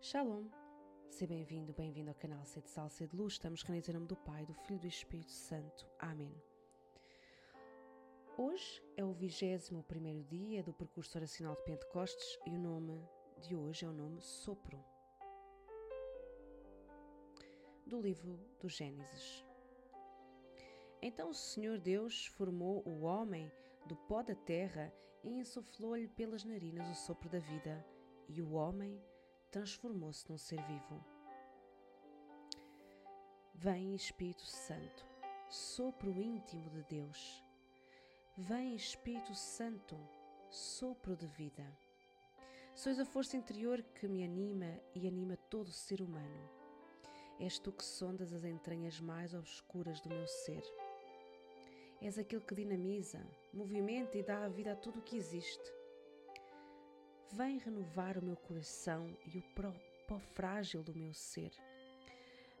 Shalom! Seja bem-vindo, bem-vindo ao canal Sede Sal, Sede Luz. Estamos reunidos em nome do Pai, do Filho e do Espírito Santo. Amém. Hoje é o 21 primeiro dia do percurso oracional de Pentecostes e o nome de hoje é o nome Sopro. Do livro do Gênesis. Então o Senhor Deus formou o homem do pó da terra e insuflou-lhe pelas narinas o sopro da vida, e o homem transformou-se num ser vivo. Vem Espírito Santo, sopro íntimo de Deus. Vem Espírito Santo, sopro de vida. Sois a força interior que me anima e anima todo ser humano. És tu que sondas as entranhas mais obscuras do meu ser. És aquele que dinamiza, movimenta e dá a vida a tudo o que existe. Vem renovar o meu coração e o pó frágil do meu ser.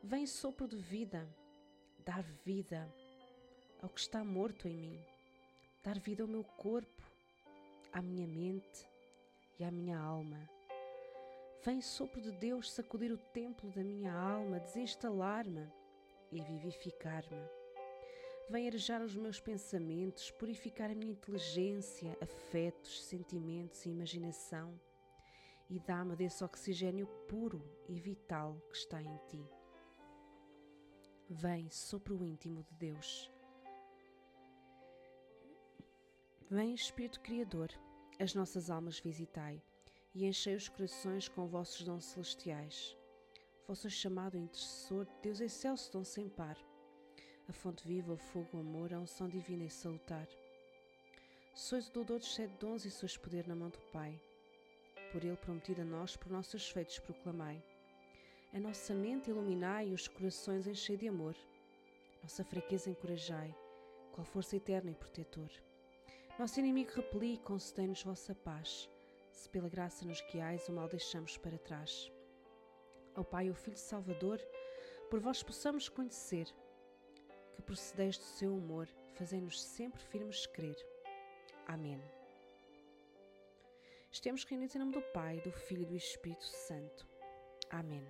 Vem sopro de vida, dar vida ao que está morto em mim, dar vida ao meu corpo, à minha mente e à minha alma. Vem sopro de Deus sacudir o templo da minha alma, desinstalar-me e vivificar-me Vem arejar os meus pensamentos, purificar a minha inteligência, afetos, sentimentos e imaginação e dá-me desse oxigênio puro e vital que está em ti. Vem sobre o íntimo de Deus. Vem, Espírito Criador, as nossas almas visitai e enchei os corações com vossos dons celestiais. Vosso chamado intercessor, Deus excelso dom sem par a fonte viva, o fogo, o amor, a unção divina e salutar. Sois o doador dos sete dons e sois poder na mão do Pai. Por ele prometido a nós, por nossos feitos proclamai. A nossa mente iluminai e os corações enchei de amor. Nossa fraqueza encorajai, qual força eterna e protetor. Nosso inimigo repeli e concedei-nos vossa paz. Se pela graça nos guiais, o mal deixamos para trás. Ao Pai, o Filho Salvador, por vós possamos conhecer que procedeis do seu amor, fazendo-nos sempre firmes de crer. Amém. Estamos reunidos em nome do Pai, do Filho e do Espírito Santo. Amém.